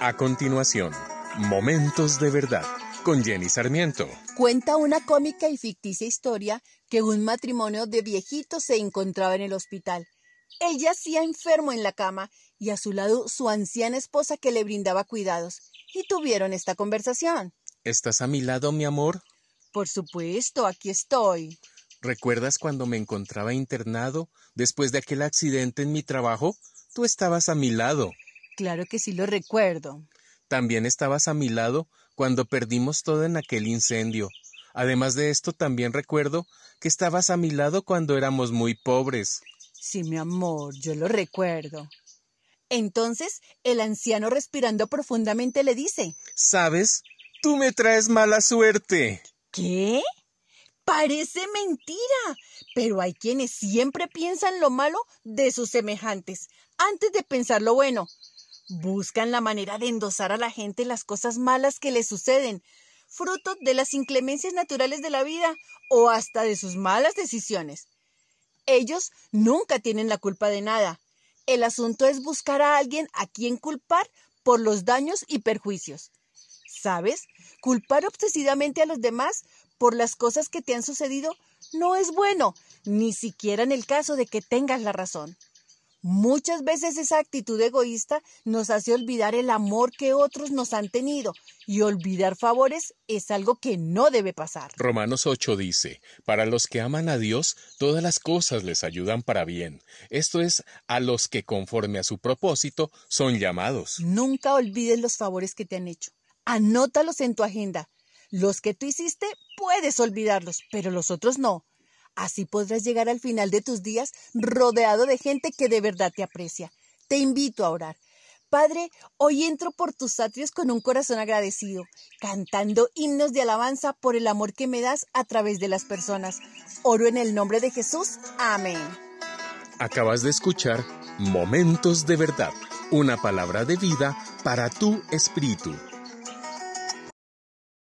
A continuación, Momentos de Verdad con Jenny Sarmiento. Cuenta una cómica y ficticia historia que un matrimonio de viejitos se encontraba en el hospital. Él yacía enfermo en la cama y a su lado su anciana esposa que le brindaba cuidados. Y tuvieron esta conversación. ¿Estás a mi lado, mi amor? Por supuesto, aquí estoy. ¿Recuerdas cuando me encontraba internado después de aquel accidente en mi trabajo? Tú estabas a mi lado. Claro que sí lo recuerdo. También estabas a mi lado cuando perdimos todo en aquel incendio. Además de esto, también recuerdo que estabas a mi lado cuando éramos muy pobres. Sí, mi amor, yo lo recuerdo. Entonces, el anciano respirando profundamente le dice ¿Sabes? Tú me traes mala suerte. ¿Qué? Parece mentira, pero hay quienes siempre piensan lo malo de sus semejantes antes de pensar lo bueno. Buscan la manera de endosar a la gente las cosas malas que les suceden, fruto de las inclemencias naturales de la vida o hasta de sus malas decisiones. Ellos nunca tienen la culpa de nada. El asunto es buscar a alguien a quien culpar por los daños y perjuicios. ¿Sabes? Culpar obsesivamente a los demás por las cosas que te han sucedido no es bueno, ni siquiera en el caso de que tengas la razón. Muchas veces esa actitud egoísta nos hace olvidar el amor que otros nos han tenido y olvidar favores es algo que no debe pasar. Romanos 8 dice, para los que aman a Dios, todas las cosas les ayudan para bien. Esto es, a los que conforme a su propósito son llamados. Nunca olvides los favores que te han hecho. Anótalos en tu agenda. Los que tú hiciste puedes olvidarlos, pero los otros no. Así podrás llegar al final de tus días rodeado de gente que de verdad te aprecia. Te invito a orar. Padre, hoy entro por tus atrios con un corazón agradecido, cantando himnos de alabanza por el amor que me das a través de las personas. Oro en el nombre de Jesús. Amén. Acabas de escuchar Momentos de Verdad, una palabra de vida para tu espíritu